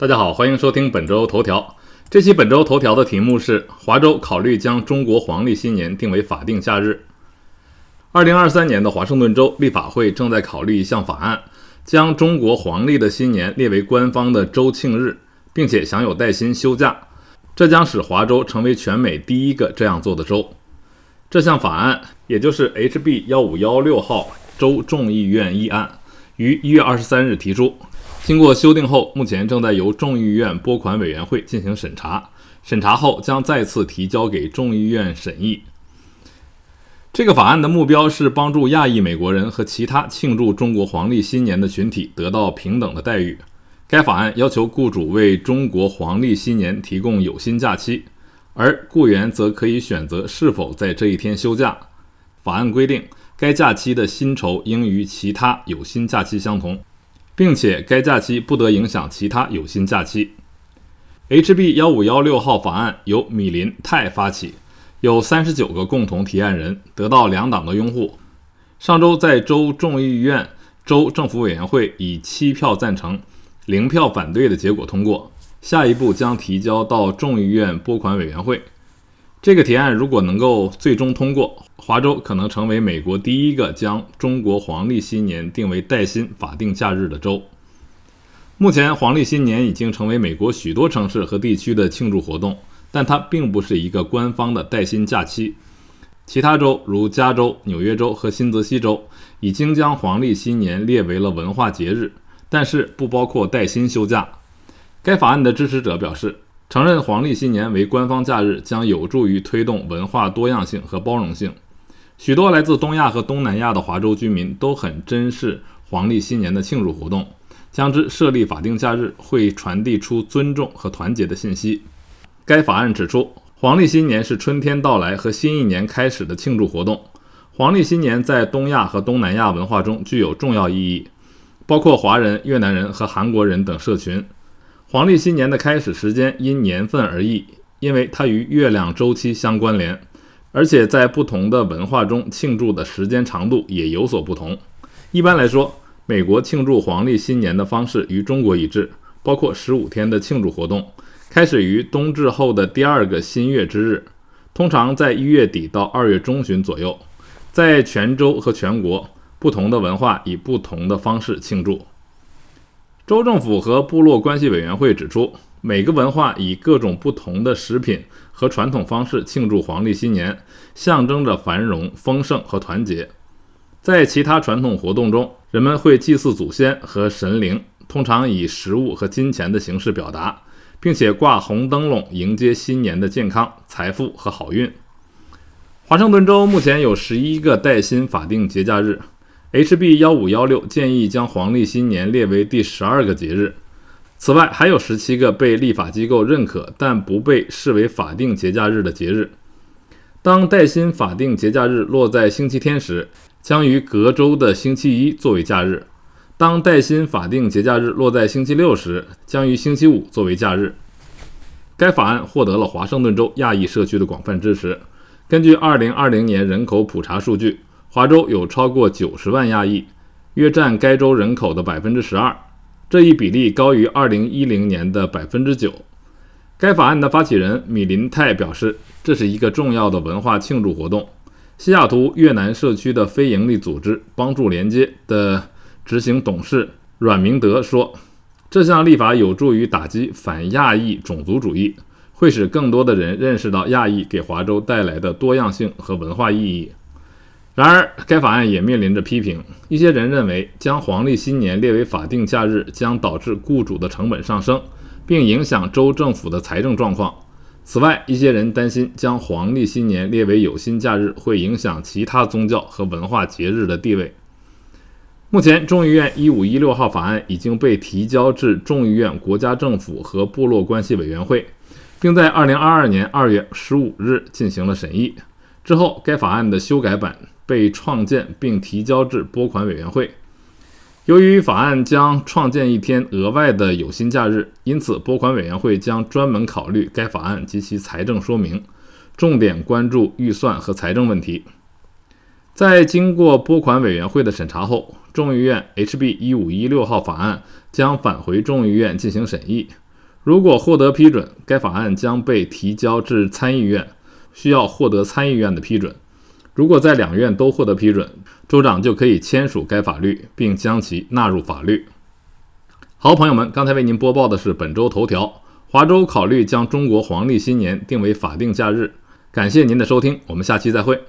大家好，欢迎收听本周头条。这期本周头条的题目是：华州考虑将中国黄历新年定为法定假日。二零二三年的华盛顿州立法会正在考虑一项法案，将中国黄历的新年列为官方的州庆日，并且享有带薪休假。这将使华州成为全美第一个这样做的州。这项法案，也就是 HB 幺五幺六号州众议院议案，于一月二十三日提出，经过修订后，目前正在由众议院拨款委员会进行审查，审查后将再次提交给众议院审议。这个法案的目标是帮助亚裔美国人和其他庆祝中国黄历新年的群体得到平等的待遇。该法案要求雇主为中国黄历新年提供有薪假期。而雇员则可以选择是否在这一天休假。法案规定，该假期的薪酬应与其他有薪假期相同，并且该假期不得影响其他有薪假期。HB 幺五幺六号法案由米林泰发起，有三十九个共同提案人，得到两党的拥护。上周在州众议院州政府委员会以七票赞成、零票反对的结果通过。下一步将提交到众议院拨款委员会。这个提案如果能够最终通过，华州可能成为美国第一个将中国黄历新年定为带薪法定假日的州。目前，黄历新年已经成为美国许多城市和地区的庆祝活动，但它并不是一个官方的带薪假期。其他州如加州、纽约州和新泽西州已经将黄历新年列为了文化节日，但是不包括带薪休假。该法案的支持者表示，承认黄历新年为官方假日将有助于推动文化多样性和包容性。许多来自东亚和东南亚的华州居民都很珍视黄历新年的庆祝活动，将之设立法定假日会传递出尊重和团结的信息。该法案指出，黄历新年是春天到来和新一年开始的庆祝活动。黄历新年在东亚和东南亚文化中具有重要意义，包括华人、越南人和韩国人等社群。黄历新年的开始时间因年份而异，因为它与月亮周期相关联，而且在不同的文化中庆祝的时间长度也有所不同。一般来说，美国庆祝黄历新年的方式与中国一致，包括十五天的庆祝活动，开始于冬至后的第二个新月之日，通常在一月底到二月中旬左右。在全州和全国，不同的文化以不同的方式庆祝。州政府和部落关系委员会指出，每个文化以各种不同的食品和传统方式庆祝黄历新年，象征着繁荣、丰盛和团结。在其他传统活动中，人们会祭祀祖先和神灵，通常以食物和金钱的形式表达，并且挂红灯笼迎接新年的健康、财富和好运。华盛顿州目前有十一个带薪法定节假日。HB 幺五幺六建议将黄历新年列为第十二个节日。此外，还有十七个被立法机构认可但不被视为法定节假日的节日。当带薪法定节假日落在星期天时，将于隔周的星期一作为假日；当带薪法定节假日落在星期六时，将于星期五作为假日。该法案获得了华盛顿州亚裔社区的广泛支持。根据二零二零年人口普查数据。华州有超过九十万亚裔，约占该州人口的百分之十二，这一比例高于二零一零年的百分之九。该法案的发起人米林泰表示，这是一个重要的文化庆祝活动。西雅图越南社区的非营利组织“帮助连接”的执行董事阮明德说：“这项立法有助于打击反亚裔种族主义，会使更多的人认识到亚裔给华州带来的多样性和文化意义。”然而，该法案也面临着批评。一些人认为，将黄历新年列为法定假日将导致雇主的成本上升，并影响州政府的财政状况。此外，一些人担心将黄历新年列为有薪假日会影响其他宗教和文化节日的地位。目前，众议院一五一六号法案已经被提交至众议院国家政府和部落关系委员会，并在二零二二年二月十五日进行了审议。之后，该法案的修改版。被创建并提交至拨款委员会。由于法案将创建一天额外的有薪假日，因此拨款委员会将专门考虑该法案及其财政说明，重点关注预算和财政问题。在经过拨款委员会的审查后，众议院 HB 一五一六号法案将返回众议院进行审议。如果获得批准，该法案将被提交至参议院，需要获得参议院的批准。如果在两院都获得批准，州长就可以签署该法律，并将其纳入法律。好，朋友们，刚才为您播报的是本周头条：华州考虑将中国黄历新年定为法定假日。感谢您的收听，我们下期再会。